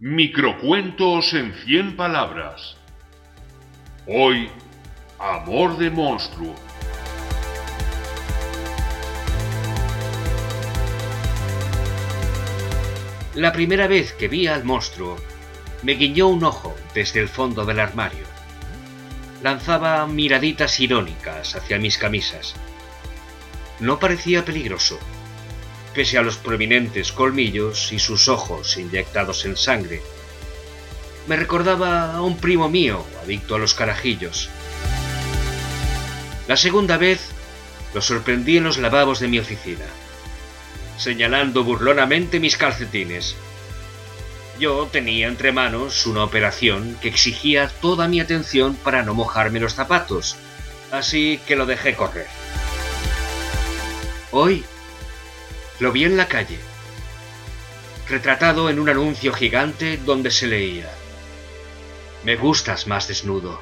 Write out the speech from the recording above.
Microcuentos en 100 palabras. Hoy, Amor de Monstruo. La primera vez que vi al monstruo, me guiñó un ojo desde el fondo del armario. Lanzaba miraditas irónicas hacia mis camisas. No parecía peligroso, pese a los prominentes colmillos y sus ojos inyectados en sangre. Me recordaba a un primo mío, adicto a los carajillos. La segunda vez lo sorprendí en los lavabos de mi oficina, señalando burlonamente mis calcetines. Yo tenía entre manos una operación que exigía toda mi atención para no mojarme los zapatos, así que lo dejé correr. Hoy lo vi en la calle, retratado en un anuncio gigante donde se leía, Me gustas más desnudo.